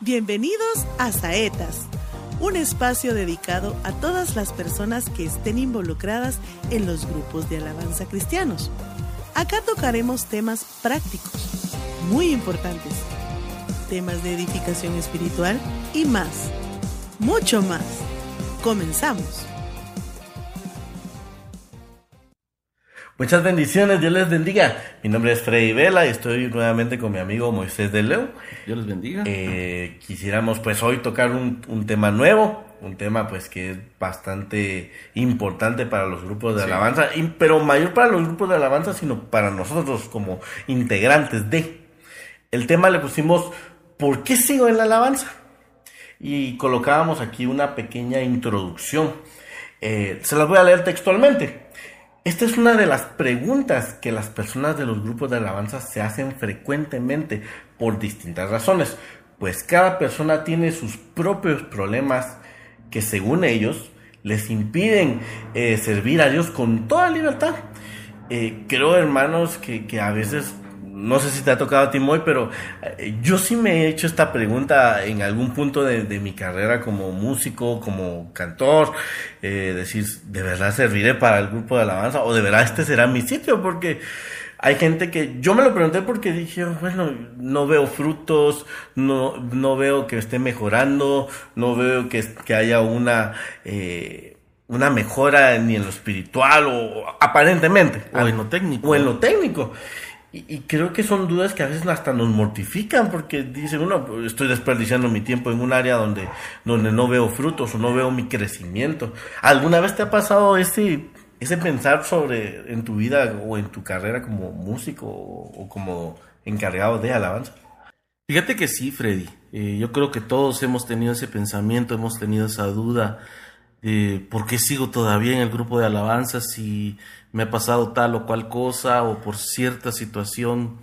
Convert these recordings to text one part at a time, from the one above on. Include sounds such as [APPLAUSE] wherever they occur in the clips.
Bienvenidos a Saetas, un espacio dedicado a todas las personas que estén involucradas en los grupos de alabanza cristianos. Acá tocaremos temas prácticos, muy importantes, temas de edificación espiritual y más, mucho más. Comenzamos. Muchas bendiciones, Dios les bendiga. Mi nombre es Freddy Vela y estoy nuevamente con mi amigo Moisés de Leo. Dios les bendiga. Eh, quisiéramos pues hoy tocar un, un, tema nuevo, un tema pues que es bastante importante para los grupos de Sí. alabanza, y- pero mayor para los grupos de alabanza, sino para nosotros como integrantes de. El tema le pusimos ¿Por qué sigo en la alabanza? Y colocábamos aquí una pequeña introducción. Eh, se las voy a leer textualmente. Esta es una de las preguntas que las personas de los grupos de alabanza se hacen frecuentemente por distintas razones, pues cada persona tiene sus propios problemas que según ellos les impiden eh, servir a Dios con toda libertad. Eh, creo, hermanos, que, que a veces, no sé si te ha tocado a ti, Moy, pero eh, yo sí me he hecho esta pregunta en algún punto de, de mi carrera como músico, como cantor, eh, decir, ¿de verdad serviré para el grupo de alabanza? ¿O de verdad este será mi sitio? Porque hay gente que, yo me lo pregunté porque dije, bueno, no veo frutos, no, no veo que esté mejorando, no veo que, que haya una... eh, una mejora ni en lo espiritual o aparentemente O en lo técnico. o en lo técnico y, creo que son dudas que a veces hasta nos mortifican porque dice uno "Pues, estoy desperdiciando mi tiempo en un área donde donde no veo frutos o no veo mi crecimiento alguna vez te ha pasado ese ese pensar sobre en tu vida o en tu carrera como músico o, o como encargado de alabanza Fíjate que sí, Freddy. Eh, yo creo que todos hemos tenido ese pensamiento, hemos tenido esa duda de por qué sigo todavía en el grupo de alabanza si me ha pasado tal o cual cosa o por cierta situación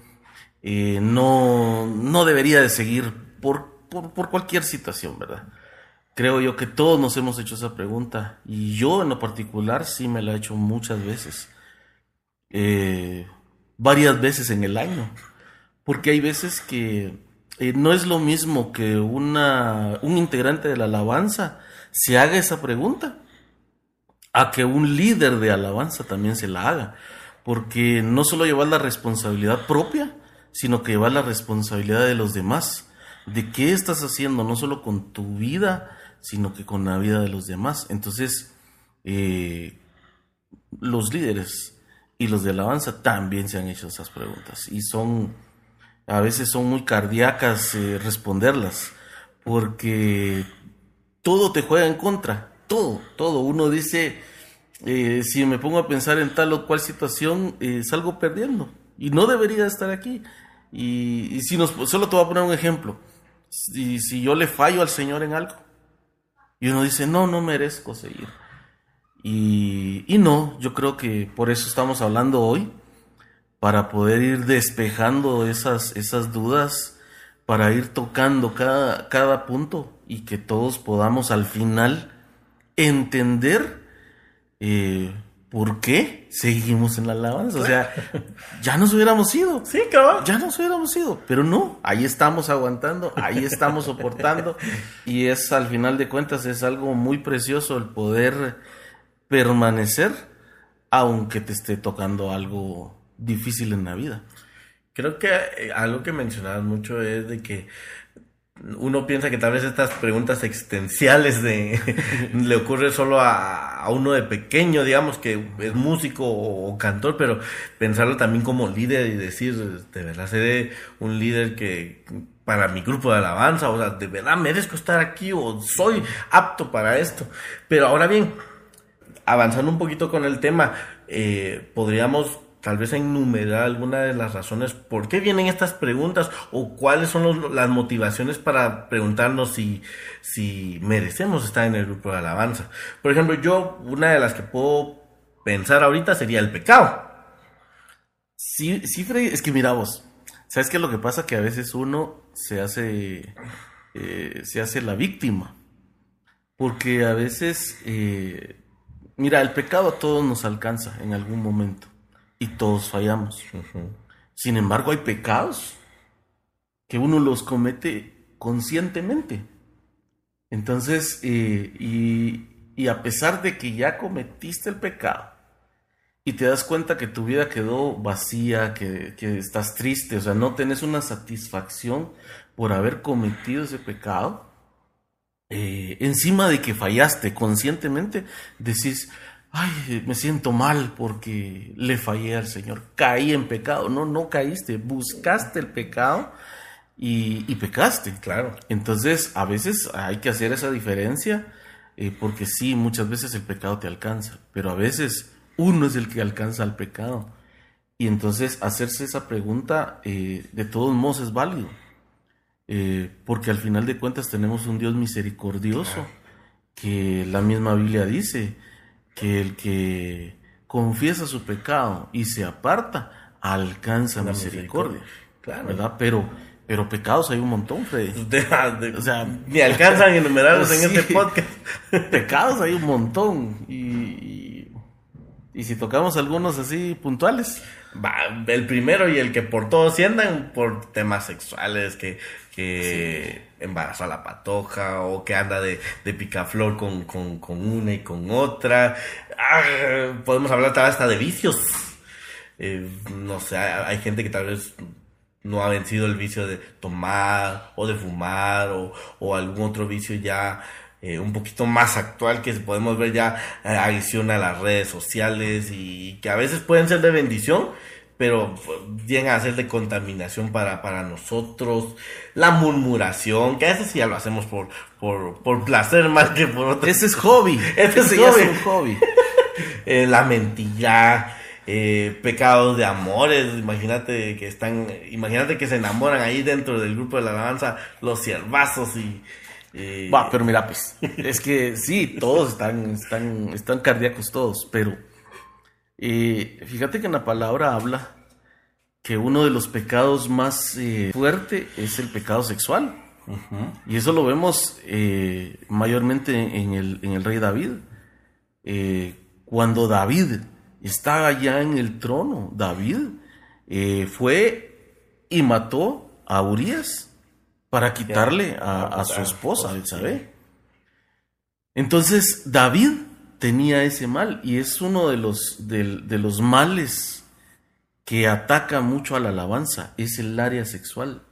eh, no, no debería de seguir por, por, por cualquier situación, ¿verdad? Creo yo que todos nos hemos hecho esa pregunta y yo en lo particular sí me la he hecho muchas veces, Eh, varias veces en el año. Porque hay veces que eh, no es lo mismo que una, un integrante de la alabanza se haga esa pregunta a que un líder de alabanza también se la haga. Porque no solo llevar la responsabilidad propia, sino que llevar la responsabilidad de los demás. De qué estás haciendo, no solo con tu vida, sino que con la vida de los demás. Entonces, eh, los líderes y los de alabanza también se han hecho esas preguntas. Y son, a veces son muy cardíacas eh, responderlas, porque todo te juega en contra, todo, todo. Uno dice, eh, si me pongo a pensar en tal o cual situación, eh, salgo perdiendo y no debería estar aquí. Y, si nos, solo te voy a poner un ejemplo. Si, si yo le fallo al Señor en algo y uno dice, no, no merezco seguir. Y, y no, yo creo que por eso estamos hablando hoy, para poder ir despejando esas, esas dudas, para ir tocando cada, cada punto y que todos podamos al final entender eh, por qué seguimos en la alabanza. O sea, ya nos hubiéramos ido. sí cabrón Ya nos hubiéramos ido, pero no, ahí estamos aguantando, ahí estamos soportando y es al final de cuentas es algo muy precioso el poder permanecer aunque te esté tocando algo difícil en la vida. Creo que eh, algo que mencionabas mucho es de que uno piensa que tal vez estas preguntas existenciales de [LAUGHS] le ocurre solo a, a uno de pequeño, digamos que es músico o, o cantor, pero pensarlo también como líder y decir, de verdad seré un líder que para mi grupo de alabanza, o sea, de verdad merezco estar aquí o soy apto para esto. Pero ahora bien, avanzando un poquito con el tema, eh, podríamos tal vez enumerar alguna de las razones por qué vienen estas preguntas o cuáles son las motivaciones para preguntarnos si, si merecemos estar en el grupo de alabanza. Por ejemplo, yo, una de las que puedo pensar ahorita sería el pecado. Sí, sí, es que mira vos, ¿sabes qué lo que pasa? Que a veces uno se hace, eh, se hace la víctima. Porque a veces, eh, mira, el pecado a todos nos alcanza en algún momento y todos fallamos. Sin embargo, hay pecados que uno los comete conscientemente. Entonces, eh, y, a pesar de que ya cometiste el pecado y te das cuenta que tu vida quedó vacía, que, estás triste, o sea, no tenés una satisfacción por haber cometido ese pecado, eh, encima de que fallaste conscientemente, decís, ay, me siento mal porque le fallé al Señor, caí en pecado. No, no caíste, buscaste el pecado y, pecaste. Claro. Entonces, a veces hay que hacer esa diferencia, eh, porque sí, muchas veces el pecado te alcanza, pero a veces uno es el que alcanza el pecado. Y entonces hacerse esa pregunta eh, de todos modos es válido, eh, porque al final de cuentas tenemos un Dios misericordioso, que la misma Biblia dice que el que confiesa su pecado y se aparta, alcanza misericordia. Claro. ¿Verdad? Pero pero pecados hay un montón, Freddy. [LAUGHS] o sea, ni alcanzan a enumerarlos en [LAUGHS] este podcast. [LAUGHS] pecados hay un montón. Y, y, si tocamos algunos así puntuales. Va, el primero y el que por todos sientan por temas sexuales, que, que embarazó a la patoja o que anda de, de picaflor con, con, con, una y con otra. Ah, podemos hablar tal hasta de vicios. Eh, no sé, hay gente que tal vez no ha vencido el vicio de tomar o de fumar o, algún otro vicio ya eh, un poquito más actual que podemos ver ya eh, adicción a las redes sociales y que a veces pueden ser de bendición pero llegan a ser de contaminación para, para nosotros. La murmuración que a veces ya lo hacemos por, por, placer más que por otro ese es hobby. [LAUGHS] Ese, es, un hobby. [LAUGHS] Eh, la mentira eh, pecados de amores, imagínate que están, imagínate que se enamoran ahí dentro del grupo de la alabanza los siervazos y... Va, pero mira, pues, es que sí, todos están, están, están cardíacos todos, pero eh, fíjate que en la palabra habla que uno de los pecados más eh, fuerte es el pecado sexual. Y eso lo vemos eh, mayormente en el, en el rey David. cuando David estaba ya en el trono. David eh, fue y mató a Urias para quitarle a, su esposa, Elizabeth. Entonces David tenía ese mal y es uno de los, de, de los males que ataca mucho a la alabanza, es el área sexual.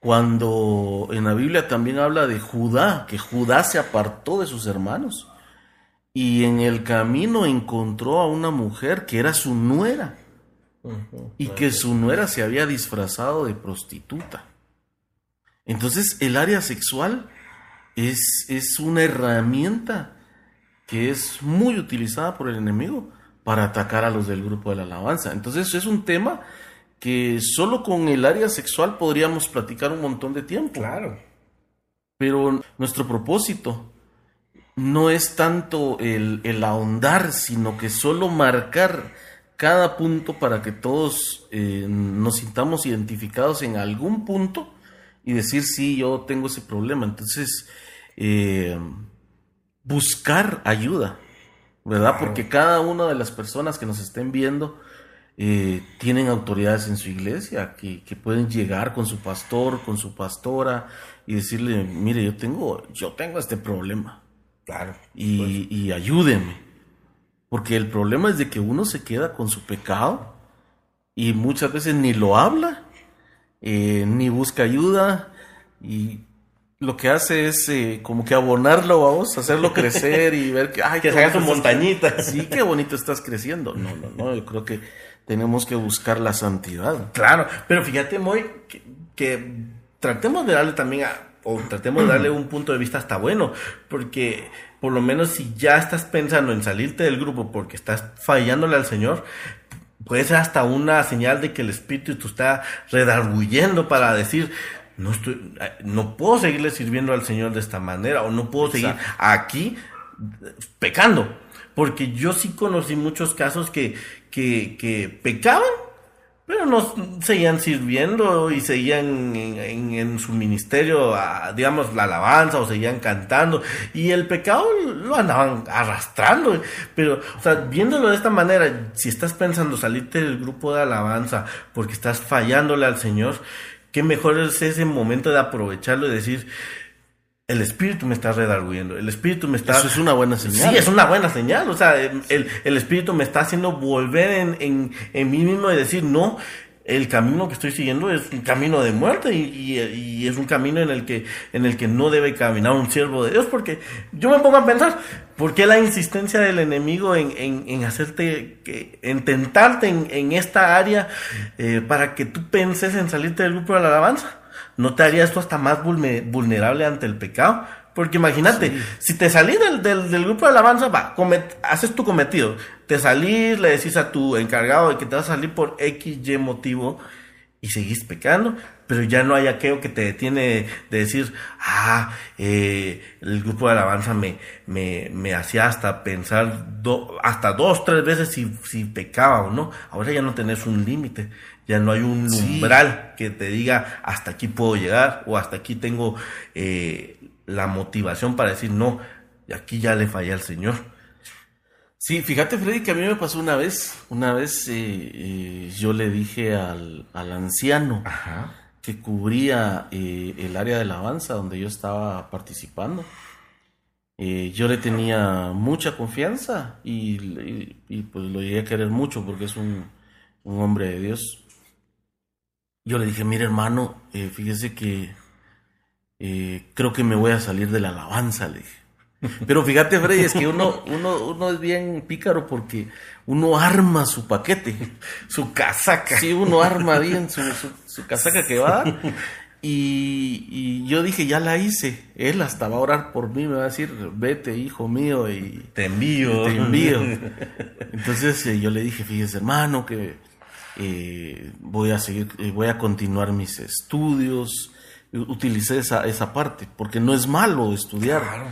Cuando en la Biblia también habla de Judá, que Judá se apartó de sus hermanos y en el camino encontró a una mujer que era su nuera y que su nuera se había disfrazado de prostituta. Entonces el área sexual es, es una herramienta que es muy utilizada por el enemigo para atacar a los del grupo de la alabanza. Entonces es un tema que solo con el área sexual podríamos platicar un montón de tiempo. Claro. Pero nuestro propósito no es tanto el, ahondar, sino que solo marcar cada punto para que todos eh, nos sintamos identificados en algún punto y decir, sí, yo tengo ese problema. Entonces, eh, buscar ayuda, ¿verdad? Porque cada una de las personas que nos estén viendo eh, tienen autoridades en su iglesia que, que, pueden llegar con su pastor, con su pastora y decirle, mire, yo tengo, yo tengo este problema. Claro. Y, ayúdenme. Porque el problema es de que uno se queda con su pecado y muchas veces ni lo habla, eh, ni busca ayuda y lo que hace es eh, como que abonarlo, vamos, hacerlo crecer y ver que, ay, [LAUGHS] que se haga su montañita. Sí, qué bonito estás creciendo. No, no, no, yo creo que tenemos que buscar la santidad. Claro, pero fíjate, Moy, que tratemos de darle también a, o tratemos de darle un punto de vista hasta bueno, porque por lo menos si ya estás pensando en salirte del grupo porque estás fallándole al Señor, puede ser hasta una señal de que el Espíritu está redarguyendo para decir, no estoy, no puedo seguirle sirviendo al Señor de esta manera, o no puedo seguir aquí pecando. Porque yo sí conocí muchos casos que, que, que pecaban pero nos seguían sirviendo y seguían en, su ministerio, digamos, la alabanza o seguían cantando. Y el pecado lo andaban arrastrando. Pero, o sea, viéndolo de esta manera, si estás pensando salirte del grupo de alabanza porque estás fallándole al Señor, qué mejor es ese momento de aprovecharlo y decir, el espíritu me está redarguyendo, el espíritu me está... Eso es una buena señal. Sí, es una buena señal, o sea, el, el espíritu me está haciendo volver en, en, en mí mismo y decir, no, el camino que estoy siguiendo es un camino de muerte y, y, y, es un camino en el que en el que no debe caminar un siervo de Dios porque yo me pongo a pensar ¿por qué la insistencia del enemigo en, en, en hacerte que, en tentarte en, en esta área eh, para que tú penses en salirte del grupo de la alabanza? ¿no te haría esto hasta más vulnerable ante el pecado? Porque imagínate, sí. si te salís del, del, del, grupo de alabanza, va, comet, haces tu cometido. Te salís, le decís a tu encargado de que te vas a salir por X, Y motivo y seguís pecando, pero ya no hay aquello que te detiene de decir, ah, eh, el grupo de alabanza me, me, me hacía hasta pensar do, hasta dos, tres veces si, si pecaba o no. Ahora ya no tenés un límite, ya no hay un umbral que te diga hasta aquí puedo llegar o hasta aquí tengo eh, la motivación para decir no, aquí ya le fallé al Señor. Sí, fíjate Freddy que a mí me pasó una vez, una vez eh, eh, yo le dije al, al anciano Ajá. que cubría eh, el área de alabanza donde yo estaba participando. Yo le tenía mucha confianza y, y, y, pues lo llegué a querer mucho porque es un, un hombre de Dios. Yo le dije, mire hermano, fíjese que eh, creo que me voy a salir de la alabanza, le dije. Pero fíjate, Freddy, es que uno, uno, uno es bien pícaro porque uno arma su paquete, su casaca. Sí, uno arma bien su, su, su casaca que va a dar. Y, y, yo dije, ya la hice. Él hasta va a orar por mí, me va a decir, vete, hijo mío, y te envío. Te envío. [LAUGHS] Entonces eh, yo le dije, fíjese, hermano, que eh, voy a seguir, eh, voy a continuar mis estudios. Utilicé esa, esa parte, porque no es malo estudiar. Claro.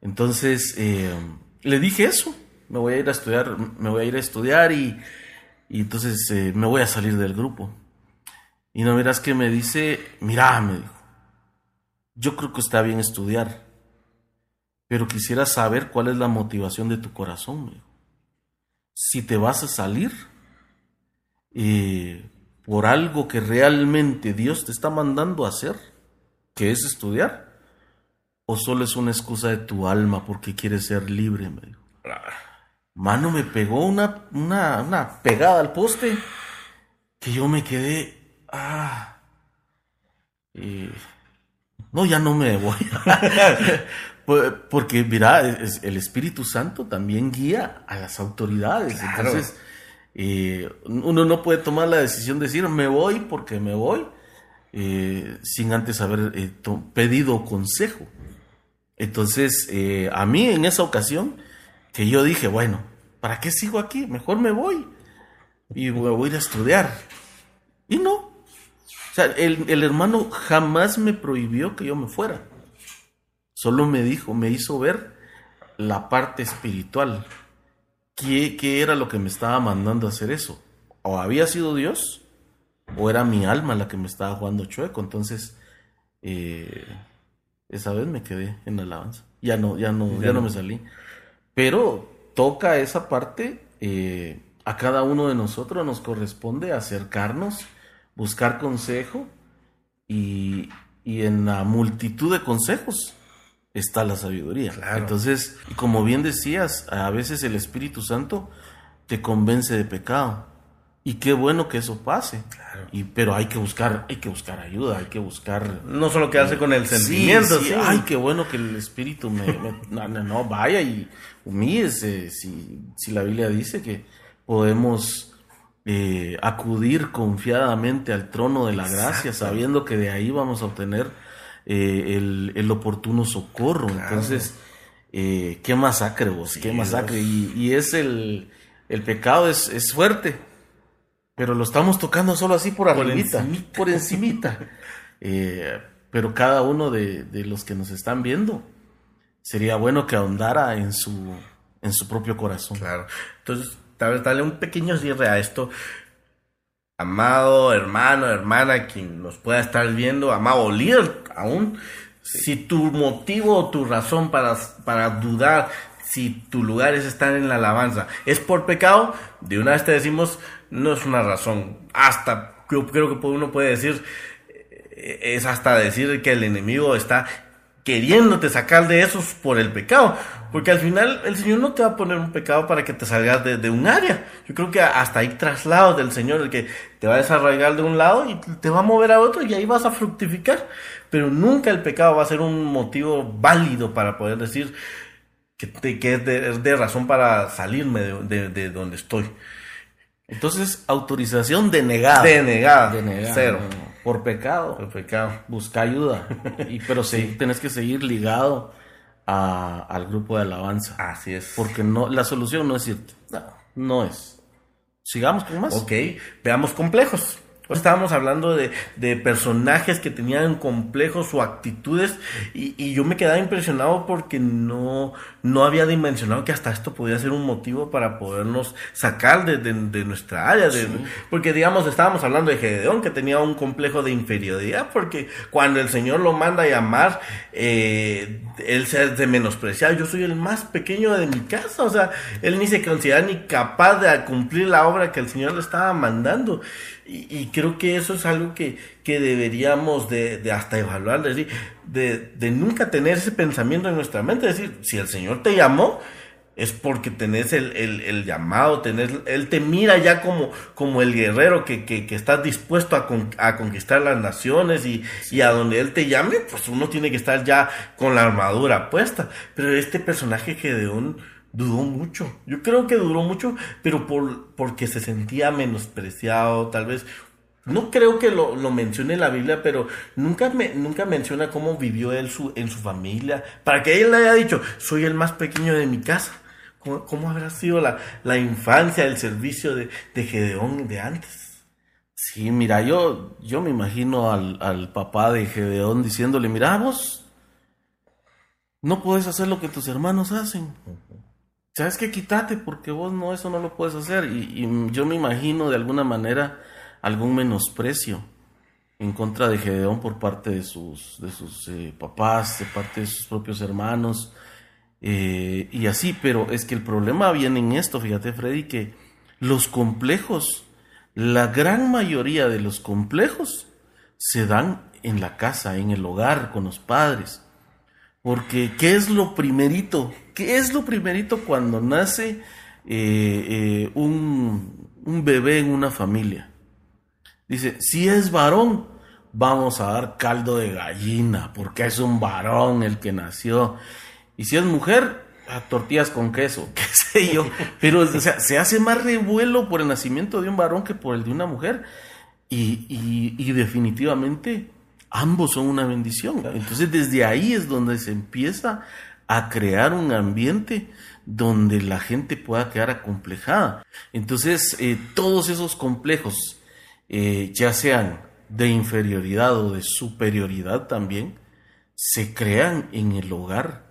Entonces, eh, le dije eso, me voy a ir a estudiar, me voy a ir a estudiar y, y entonces eh, me voy a salir del grupo. Y no miras que me dice, mira, me dijo, yo creo que está bien estudiar, pero quisiera saber cuál es la motivación de tu corazón, me dijo. Si te vas a salir eh, por algo que realmente Dios te está mandando a hacer, que es estudiar, o solo es una excusa de tu alma porque quieres ser libre, me dijo. Mano, me pegó una, una, una pegada al poste que yo me quedé. Ah. No, ya no me voy. [LAUGHS] porque, mira, el Espíritu Santo también guía a las autoridades. Claro. Entonces, eh, uno no puede tomar la decisión de decir me voy porque me voy eh, sin antes haber eh, pedido consejo. Entonces, eh, a mí en esa ocasión, que yo dije, bueno, ¿para qué sigo aquí? Mejor me voy y voy a ir a estudiar. Y no. El, el, hermano jamás me prohibió que yo me fuera. Solo me dijo, me hizo ver la parte espiritual. ¿Qué, qué era lo que me estaba mandando a hacer eso? O había sido Dios, o era mi alma la que me estaba jugando chueco. Entonces, eh, esa vez me quedé en la alabanza. Ya no, ya no, ya no me salí. Pero toca esa parte, eh, a cada uno de nosotros nos corresponde acercarnos, buscar consejo y, y en la multitud de consejos está la sabiduría. Claro. Entonces, como bien decías, a veces el Espíritu Santo te convence de pecado. Y qué bueno que eso pase. Claro. Y, pero hay que buscar, hay que buscar ayuda, hay que buscar. No solo quedarse con el sentimiento. Sí, sí. Ay, qué bueno que el espíritu me, me [LAUGHS] no, no, vaya y humíese. Si, si la Biblia dice que podemos eh, acudir confiadamente al trono de la gracia, sabiendo que de ahí vamos a obtener eh, el, el, oportuno socorro. Claro. Entonces, eh, qué masacre vos, qué masacre. Y, y, es el, el pecado es, es fuerte pero lo estamos tocando solo así por arribita, por encimita. Por encimita. [LAUGHS] eh, pero cada uno de, de, los que nos están viendo, sería bueno que ahondara en su, en su propio corazón. Claro. Entonces, tal vez darle un pequeño cierre a esto. Amado hermano, hermana, quien nos pueda estar viendo, amado líder aún, sí. si tu motivo o tu razón para, para dudar si tu lugar es estar en la alabanza es por pecado, de una vez te decimos, no es una razón. Hasta creo, creo que uno puede decir, eh, es hasta decir que el enemigo está queriéndote sacar de esos por el pecado. Porque al final el Señor no te va a poner un pecado para que te salgas de, un área. Yo creo que hasta hay traslados del Señor, el que te va a desarraigar de un lado y te va a mover a otro y ahí vas a fructificar. Pero nunca el pecado va a ser un motivo válido para poder decir que, te, que es, de, razón para salirme de, donde estoy. Entonces, autorización denegada. Denegada. Denegada. Cero. Por pecado. Por pecado. Busca ayuda. y, pero sí. tenés que seguir ligado al grupo de alabanza. Así es. Porque no, la solución no es irte. No, no es. Sigamos con más. Ok, veamos complejos. Pues estábamos hablando de, de, personajes que tenían complejos o actitudes y, y, yo me quedaba impresionado porque no, no había dimensionado que hasta esto podía ser un motivo para podernos sacar de, de, nuestra área. Porque digamos, estábamos hablando de Gedeón que tenía un complejo de inferioridad porque cuando el Señor lo manda a llamar, eh, él se de menospreciado. Yo soy el más pequeño de mi casa. O sea, él ni se considera ni capaz de cumplir la obra que el Señor le estaba mandando. Y, creo que eso es algo que, que deberíamos de, de, hasta evaluar, de, de, de, nunca tener ese pensamiento en nuestra mente, es decir, si el Señor te llamó, es porque tenés el, el, llamado, tenés, Él te mira ya como, como el guerrero que, que, que está dispuesto a, a, conquistar las naciones y, y, a donde Él te llame, pues uno tiene que estar ya con la armadura puesta. Pero este personaje Gedeón Duró mucho. Yo creo que duró mucho, pero por, porque se sentía menospreciado, tal vez. No creo que lo, lo mencione la Biblia, pero nunca, me, nunca menciona cómo vivió él su, en su familia. Para que él le haya dicho, soy el más pequeño de mi casa. ¿Cómo, habrá sido la, la, infancia, el servicio de, de, Gedeón de antes? Sí, mira, yo, yo me imagino al, al papá de Gedeón diciéndole, mira, vos no puedes hacer lo que tus hermanos hacen. ¿Sabes qué? Quítate porque vos no, eso no lo puedes hacer. Y, yo me imagino de alguna manera algún menosprecio en contra de Gedeón por parte de sus, de sus eh, papás, de parte de sus propios hermanos, eh, y así, pero es que el problema viene en esto, fíjate Freddy, que los complejos, la gran mayoría de los complejos se dan en la casa, en el hogar, con los padres. Porque, ¿qué es lo primerito? ¿Qué es lo primerito cuando nace eh, eh, un, un bebé en una familia? Dice, si es varón, vamos a dar caldo de gallina, porque es un varón el que nació. Y si es mujer, a tortillas con queso, [LAUGHS] qué sé yo. Pero o sea, se hace más revuelo por el nacimiento de un varón que por el de una mujer. Y, y, y definitivamente ambos son una bendición. Entonces desde ahí es donde se empieza a crear un ambiente donde la gente pueda quedar acomplejada. Entonces eh, todos esos complejos, eh, ya sean de inferioridad o de superioridad también, se crean en el hogar.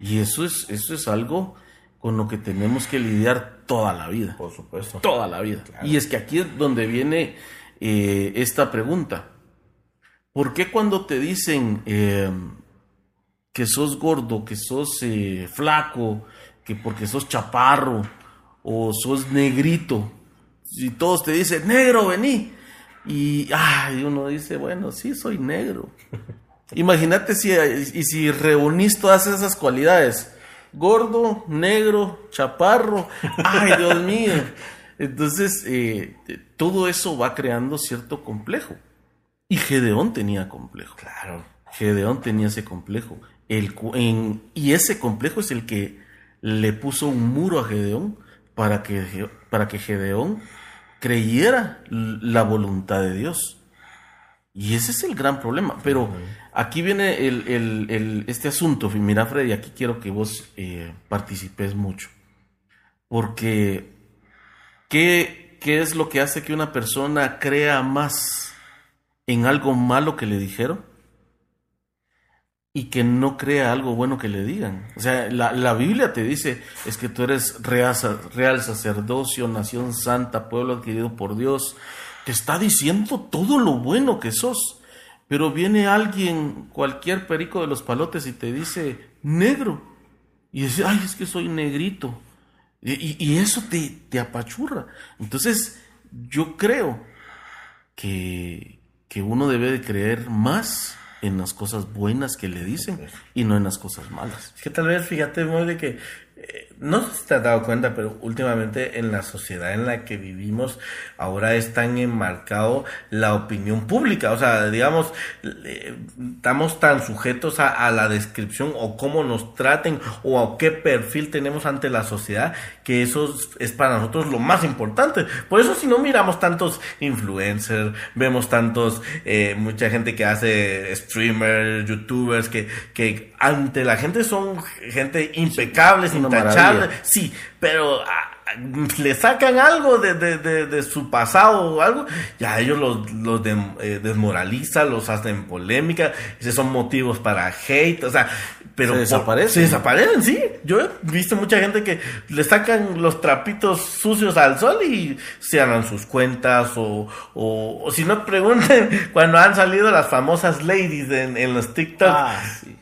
Y eso es, eso es algo con lo que tenemos que lidiar toda la vida. Por supuesto. Toda la vida. Y es que aquí es donde viene eh, esta pregunta. ¿Por qué cuando te dicen que sos gordo, que sos eh, flaco, que porque sos chaparro o sos negrito, si todos te dicen, negro, vení, y ay, uno dice, bueno, sí, soy negro. [LAUGHS] Imagínate si, y si reunís todas esas cualidades, gordo, negro, chaparro, ay, Dios [LAUGHS] mío. Entonces, eh, todo eso va creando cierto complejo. Y Gedeón tenía complejo. Claro. Gedeón tenía ese complejo. El, y ese complejo es el que le puso un muro a Gedeón para que, para que Gedeón creyera la voluntad de Dios. Y ese es el gran problema. Pero aquí viene el, este asunto. Mira, Freddy, aquí quiero que vos eh, participes mucho. Porque, ¿qué, ¿qué es lo que hace que una persona crea más en algo malo que le dijeron y que no crea algo bueno que le digan. O sea, la, Biblia te dice, es que tú eres real, real, sacerdocio, nación santa, pueblo adquirido por Dios. Te está diciendo todo lo bueno que sos. Pero viene alguien, cualquier perico de los palotes, y te dice negro. Y dice, ay, es que soy negrito. Y, y eso te, te apachurra. Entonces, yo creo que, que uno debe de creer más en las cosas buenas que le dicen y no en las cosas malas. Es que tal vez, fíjate, muy de que no sé si te has dado cuenta, pero últimamente en la sociedad en la que vivimos ahora es tan enmarcado la opinión pública. O sea, digamos, estamos tan sujetos a, la descripción o cómo nos traten o a qué perfil tenemos ante la sociedad que eso es para nosotros lo más importante. Por eso si no miramos tantos influencers, vemos tantos, eh, mucha gente que hace streamers, youtubers, que, que ante la gente son gente impecables, sí, pero ah, le sacan algo de, de, de, su pasado o algo, ya ellos los, los eh, desmoralizan, los hacen polémica, esos son motivos para hate, o sea, pero se desaparecen. se desaparecen, sí. Yo he visto mucha gente que le sacan los trapitos sucios al sol y cierran sus cuentas o, o, si no pregunten [LAUGHS] cuando han salido las famosas ladies en, en los TikTok. Ah, sí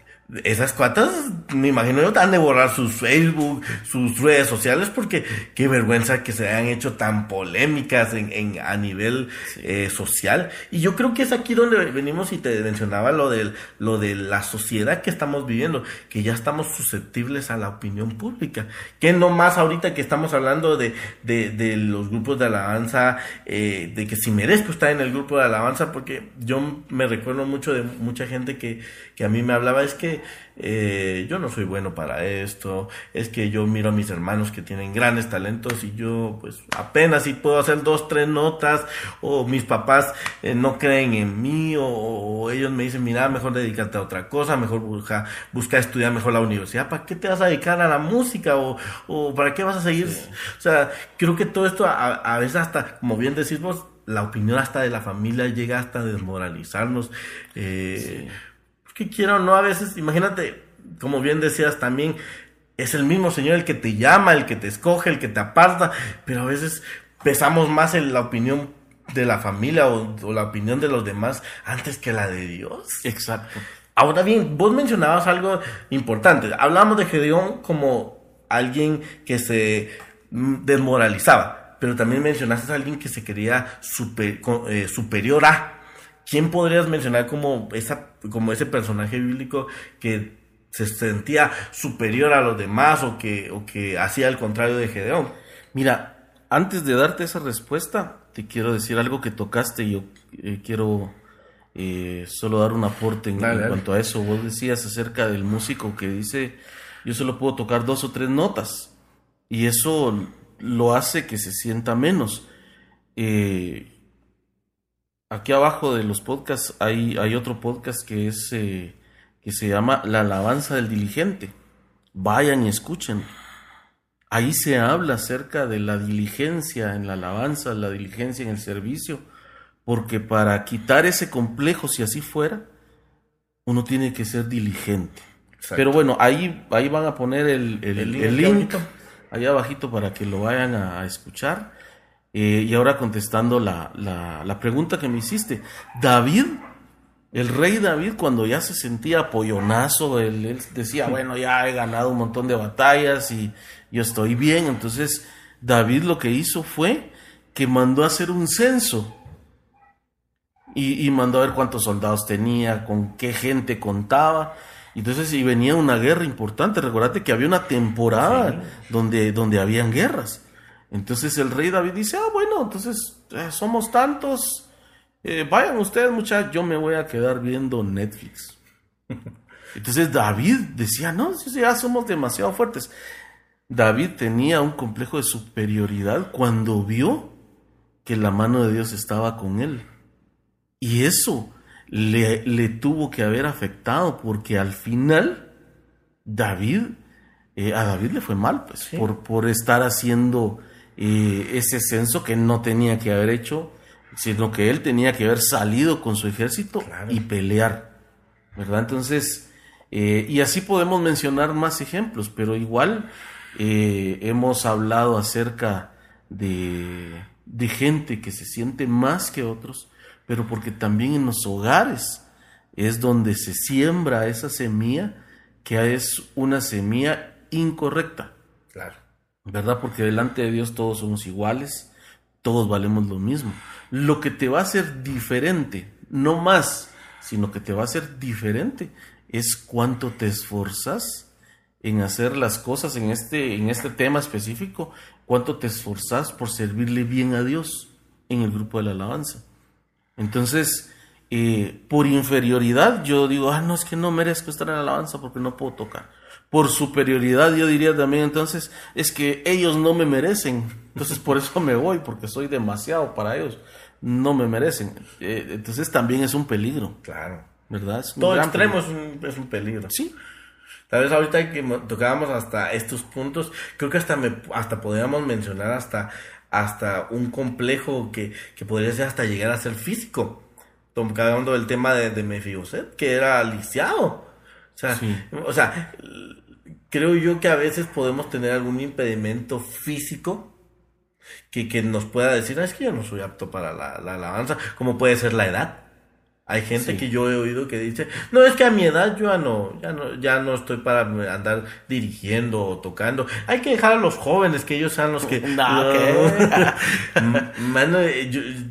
esas cuatas, me imagino yo, han de borrar sus Facebook, sus redes sociales, porque qué vergüenza que se hayan hecho tan polémicas en, en a nivel eh, social. Y yo creo que es aquí donde venimos y te mencionaba lo de, lo de la sociedad que estamos viviendo, que ya estamos susceptibles a la opinión pública. Que no más ahorita que estamos hablando de, de, de los grupos de alabanza, eh, de que si merezco estar en el grupo de alabanza, porque yo me recuerdo mucho de mucha gente que, que a mí me hablaba, es que eh, yo no soy bueno para esto, es que yo miro a mis hermanos que tienen grandes talentos y yo pues apenas si puedo hacer dos, tres notas, o mis papás eh, no creen en mí, o, ellos me dicen, mira, mejor dedícate a otra cosa, mejor busca, busca estudiar mejor la universidad, ¿para qué te vas a dedicar a la música? ¿O, o para qué vas a seguir? O sea, creo que todo esto a, a veces hasta, como bien decís vos, la opinión hasta de la familia llega hasta a desmoralizarnos. Eh, que quiero no, a veces, imagínate, como bien decías también, es el mismo Señor el que te llama, el que te escoge, el que te aparta, pero a veces pesamos más en la opinión de la familia o, la opinión de los demás antes que la de Dios. Exacto. Ahora bien, vos mencionabas algo importante. Hablamos de Gedeón como alguien que se mm, desmoralizaba, pero también mencionaste a alguien que se quería eh, superior a. ¿Quién podrías mencionar como, esa, como ese personaje bíblico que se sentía superior a los demás o que, o que hacía el contrario de Gedeón? Mira, antes de darte esa respuesta, te quiero decir algo que tocaste y yo eh, quiero eh, solo dar un aporte en, cuanto a eso. Vos decías acerca del músico que dice, yo solo puedo tocar dos o tres notas y eso lo hace que se sienta menos. Eh, Aquí abajo de los podcasts hay, hay otro podcast que es eh, que se llama La alabanza del diligente. Vayan y escuchen. Ahí se habla acerca de la diligencia en la alabanza, la diligencia en el servicio, porque para quitar ese complejo, si así fuera, uno tiene que ser diligente. Pero bueno, ahí, ahí van a poner el, el, link, ahí abajito para que lo vayan a escuchar. Eh, y ahora contestando la, la, pregunta que me hiciste, David, el rey David, cuando ya se sentía pollonazo, él, decía, bueno, ya he ganado un montón de batallas y yo estoy bien. Entonces, David lo que hizo fue que mandó a hacer un censo y, mandó a ver cuántos soldados tenía, con qué gente contaba. Entonces, si venía una guerra importante, recordate que había una temporada donde, donde habían guerras. Entonces el rey David dice, ah, bueno, entonces eh, somos tantos, eh, vayan ustedes muchachos, yo me voy a quedar viendo Netflix. [LAUGHS] Entonces David decía, no, ya somos demasiado fuertes. David tenía un complejo de superioridad cuando vio que la mano de Dios estaba con él. Y eso le, le tuvo que haber afectado porque al final David, eh, a David le fue mal, pues, por, por estar haciendo ese censo que no tenía que haber hecho, sino que él tenía que haber salido con su ejército y pelear, ¿verdad? Entonces, eh, y así podemos mencionar más ejemplos, pero igual eh, hemos hablado acerca de, de gente que se siente más que otros, pero porque también en los hogares es donde se siembra esa semilla que es una semilla incorrecta. Claro. ¿Verdad? Porque delante de Dios todos somos iguales, todos valemos lo mismo. Lo que te va a hacer diferente no más, sino que te va a hacer diferente, es cuánto te esforzas en hacer las cosas en este, en este tema específico, cuánto te esforzas por servirle bien a Dios en el grupo de la alabanza. Entonces, eh, por inferioridad, yo digo, ah, no, es que no merezco estar en la alabanza porque no puedo tocar. Por superioridad, yo diría también, entonces, es que ellos no me merecen. Entonces, por eso me voy, porque soy demasiado para ellos. No me merecen. Eh, entonces, también es un peligro. Claro. ¿Verdad? Todo extremo es un, es un peligro. Sí. Tal vez ahorita que tocábamos hasta estos puntos, creo que hasta me, hasta podríamos mencionar hasta, hasta un complejo que, que podría ser hasta llegar a ser físico. Hablando del tema de, de Mefiboset, que era lisiado. O sea, o sea, creo yo que a veces podemos tener algún impedimento físico que, que nos pueda decir, ah, es que yo no soy apto para la, la alabanza, como puede ser la edad. Hay gente que yo he oído que dice, no, es que a mi edad yo ya no, ya no, ya no estoy para andar dirigiendo o tocando. Hay que dejar a los jóvenes que ellos sean los que... [LAUGHS] [LAUGHS] Mano,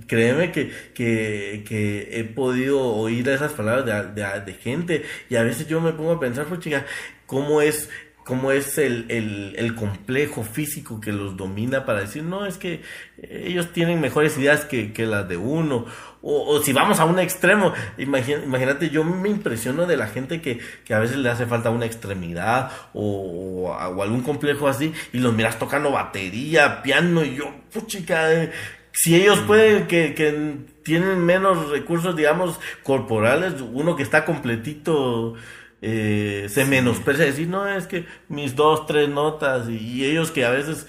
créeme que, que, que, he podido oír esas palabras de, de, de, gente y a veces yo me pongo a pensar, pues chica, ¿cómo es cómo es el, el, el, complejo físico que los domina para decir, no, es que ellos tienen mejores ideas que, que las de uno. O, o, si vamos a un extremo, imagínate, yo me impresiono de la gente que, que a veces le hace falta una extremidad o, o, algún complejo así y los miras tocando batería, piano y yo, puchica, eh, si ellos pueden que, que tienen menos recursos, digamos, corporales, uno que está completito eh, se menosprecia decir, no, es que mis dos, tres notas y, ellos que a veces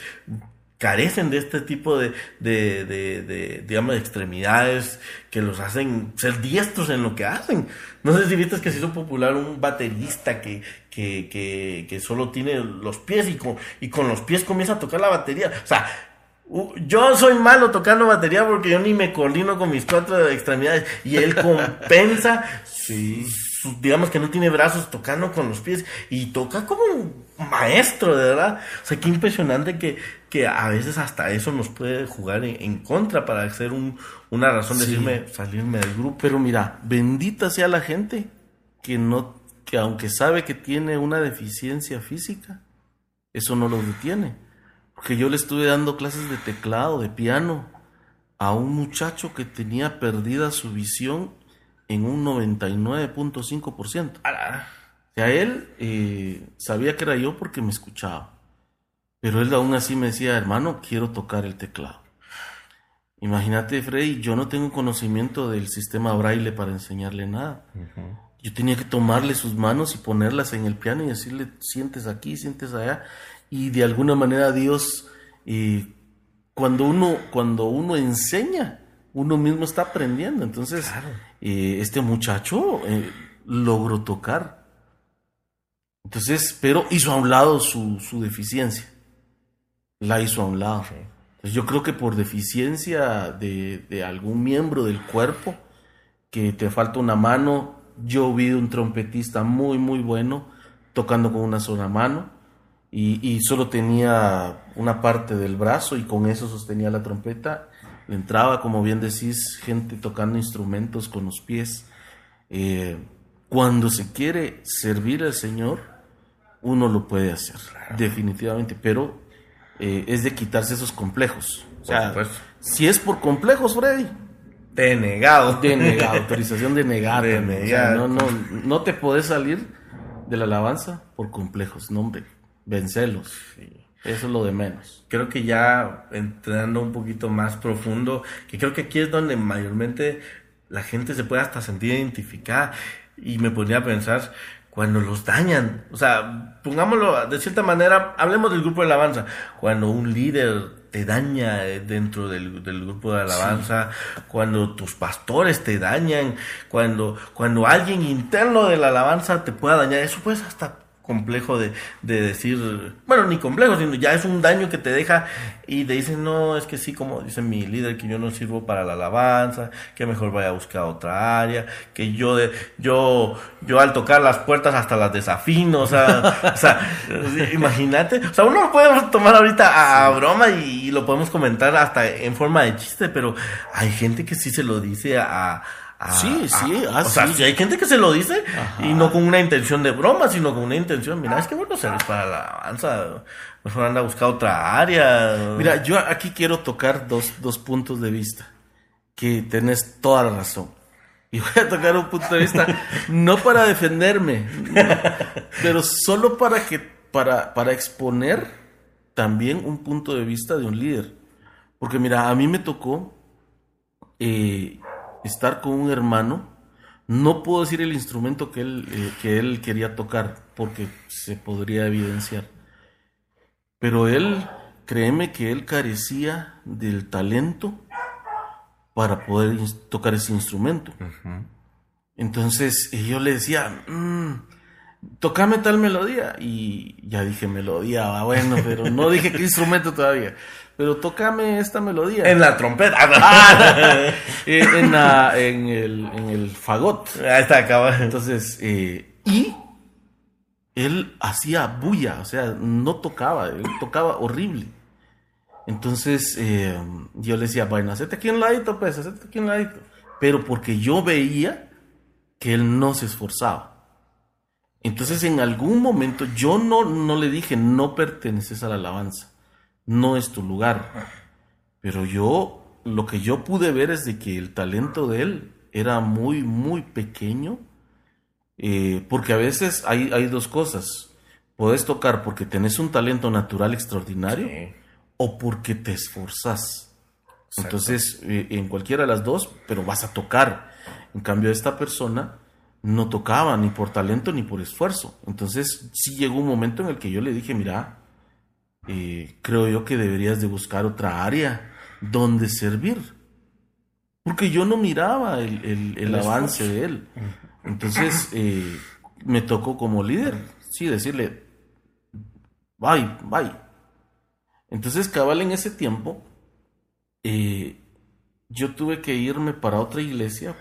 carecen de este tipo de, de, de, de, digamos, de extremidades que los hacen ser diestros en lo que hacen. No sé si viste que se hizo popular un baterista que, que, que, que solo tiene los pies y con, y con los pies comienza a tocar la batería. O sea, yo soy malo tocando batería porque yo ni me coordino con mis cuatro extremidades y él [LAUGHS] compensa sí digamos que no tiene brazos tocando con los pies y toca como un maestro, de verdad. O sea, qué impresionante que, que a veces hasta eso nos puede jugar en, contra para hacer un, una razón de decirme, salirme del grupo. Pero mira, bendita sea la gente que no, que aunque sabe que tiene una deficiencia física, eso no lo detiene. Porque yo le estuve dando clases de teclado, de piano, a un muchacho que tenía perdida su visión en un 99.5%. O sea, él eh, sabía que era yo porque me escuchaba. Pero él aún así me decía, hermano, quiero tocar el teclado. Imagínate, Freddy, yo no tengo conocimiento del sistema braille para enseñarle nada. Yo tenía que tomarle sus manos y ponerlas en el piano y decirle, sientes aquí, sientes allá. Y de alguna manera Dios, eh, cuando, uno, cuando uno enseña, uno mismo está aprendiendo. Entonces, eh, este muchacho eh, logró tocar. Entonces, pero hizo a un lado su, deficiencia. La hizo a un lado. Entonces, yo creo que por deficiencia de, algún miembro del cuerpo, que te falta una mano, yo vi un trompetista muy, muy bueno tocando con una sola mano y, y solo tenía una parte del brazo y con eso sostenía la trompeta entraba, como bien decís, gente tocando instrumentos con los pies. Eh, cuando se quiere servir al Señor, uno lo puede hacer, definitivamente, pero eh, es de quitarse esos complejos. O sea, si es por complejos, Freddy. Denegado. Denegado, autorización denegada. [LAUGHS] no, no, no te podés salir de la alabanza por complejos, no, hombre, vencelos. Eso es lo de menos. Creo que ya entrando un poquito más profundo, que creo que aquí es donde mayormente la gente se puede hasta sentir identificada. Y me ponía a pensar cuando los dañan, o sea, pongámoslo de cierta manera, hablemos del grupo de alabanza, cuando un líder te daña dentro del, del grupo de alabanza, cuando tus pastores te dañan, cuando, cuando alguien interno de la alabanza te pueda dañar, eso pues hasta complejo de, de, decir, bueno, ni complejo, sino ya es un daño que te deja y te dicen, no, es que sí, como dice mi líder, que yo no sirvo para la alabanza, que mejor vaya a buscar otra área, que yo, de, yo, yo al tocar las puertas hasta las desafino, o sea, [LAUGHS] o sea, imagínate, o sea, uno lo podemos tomar ahorita a, broma y, lo podemos comentar hasta en forma de chiste, pero hay gente que sí se lo dice a, sí, sí, o sea, hay gente que se lo dice y no con una intención de broma, sino con una intención, mira, es que bueno servir para la alabanza, mejor anda a buscar otra área. Mira, yo aquí quiero tocar dos, dos puntos de vista, que tenés toda la razón. Y voy a tocar un punto de vista, no para defenderme, pero solo para que, para, para exponer también un punto de vista de un líder. Porque mira, a mí me tocó eh, estar con un hermano, no puedo decir el instrumento que él, eh, que él quería tocar, porque se podría evidenciar. Pero él, créeme que él carecía del talento para poder tocar ese instrumento. Entonces yo le decía, mm, tocame tal melodía. Y ya dije melodía, bueno, pero no dije qué instrumento todavía pero tócame esta melodía. En la trompeta. Ah, eh, en, la, en, el, en el fagot. Ahí está, acaba. Entonces, eh, y él hacía bulla, o sea, no tocaba, él tocaba horrible. Entonces, eh, yo le decía, bueno, hacete aquí un ladito, pues, hacete aquí un ladito. Pero porque yo veía que él no se esforzaba. Entonces, en algún momento, yo no, no le dije, no perteneces a la alabanza no es tu lugar. Pero yo, lo que yo pude ver es de que el talento de él era muy, muy pequeño. Eh, porque a veces hay, hay, dos cosas. Puedes tocar porque tenés un talento natural extraordinario o porque te esforzas. Entonces, eh, en cualquiera de las dos, pero vas a tocar. En cambio, esta persona no tocaba ni por talento ni por esfuerzo. Entonces, sí llegó un momento en el que yo le dije, mira, eh, creo yo que deberías de buscar otra área donde servir. Porque yo no miraba el, avance de él. Entonces eh, me tocó como líder, sí, decirle, bye, bye. Entonces, cabal, en ese tiempo, eh, yo tuve que irme para otra iglesia,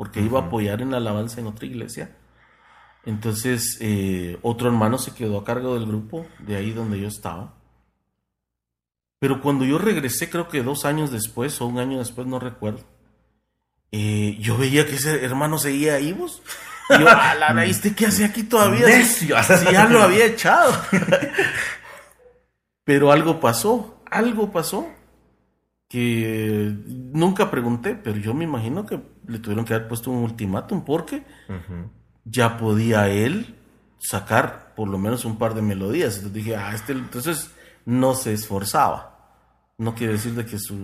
porque iba a apoyar en la alabanza en otra iglesia. Entonces, otro hermano se quedó a cargo del grupo, de ahí donde yo estaba. Pero cuando yo regresé, creo que dos años después o un año después, no recuerdo, eh, yo veía que ese hermano seguía ahí, vos. Y yo, [LAUGHS] la ¿viste qué hacía aquí todavía? Si, ya lo había echado. [LAUGHS] pero algo pasó, algo pasó que nunca pregunté, pero yo me imagino que le tuvieron que haber puesto un ultimátum porque ya podía él sacar por lo menos un par de melodías. Entonces dije, ah, este, entonces no se esforzaba. No quiere decir de que su,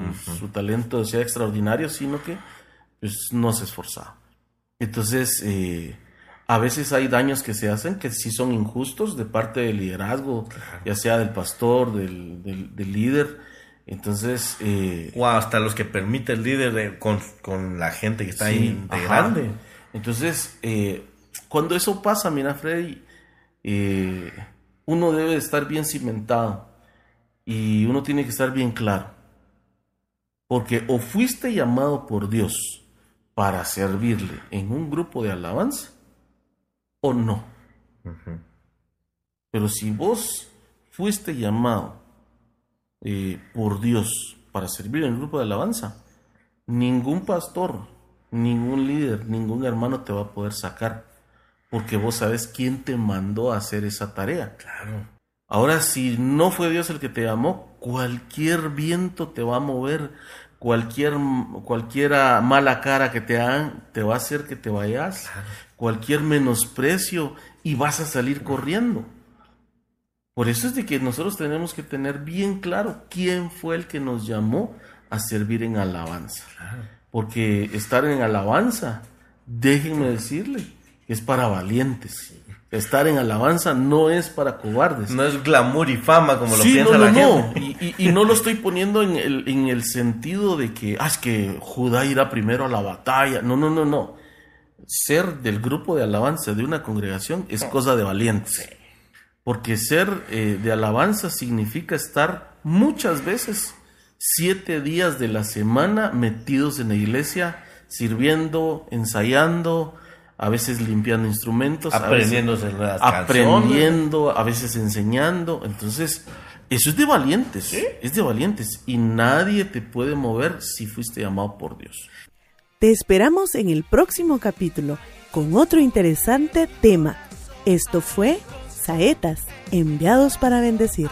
talento sea extraordinario, sino que pues, no se esforzaba. Entonces, eh, a veces hay daños que se hacen que sí son injustos de parte del liderazgo, ya sea del pastor, del, líder. Entonces. Eh, hasta los que permite el líder con, la gente que está ahí integrando. Entonces, eh, cuando eso pasa, mira, Freddy, uno debe estar bien cimentado y uno tiene que estar bien claro. Porque o fuiste llamado por Dios para servirle en un grupo de alabanza o no. Pero si vos fuiste llamado eh, por Dios para servir en el grupo de alabanza, ningún pastor, ningún líder, ningún hermano te va a poder sacar. Porque vos sabes quién te mandó a hacer esa tarea. Claro. Ahora, si no fue Dios el que te llamó, cualquier viento te va a mover, cualquier cualquiera mala cara que te hagan te va a hacer que te vayas, cualquier menosprecio y vas a salir corriendo. Por eso es de que nosotros tenemos que tener bien claro quién fue el que nos llamó a servir en alabanza. Porque estar en alabanza, déjenme decirle, es para valientes. Estar en alabanza no es para cobardes. No es glamour y fama como lo piensa la no. gente. Y, y, no lo estoy poniendo en el, en el sentido de que, ah, es que Judá irá primero a la batalla. No, no, no, no. Ser del grupo de alabanza de una congregación es cosa de valientes. Porque ser eh, de alabanza significa estar muchas veces, siete días de la semana, metidos en la iglesia, sirviendo, ensayando, a veces limpiando instrumentos, aprendiendo, a veces, aprendiendo, a veces enseñando. Entonces, eso es de valientes, es de valientes y nadie te puede mover si fuiste llamado por Dios. Te esperamos en el próximo capítulo con otro interesante tema. Esto fue Saetas, enviados para bendecir.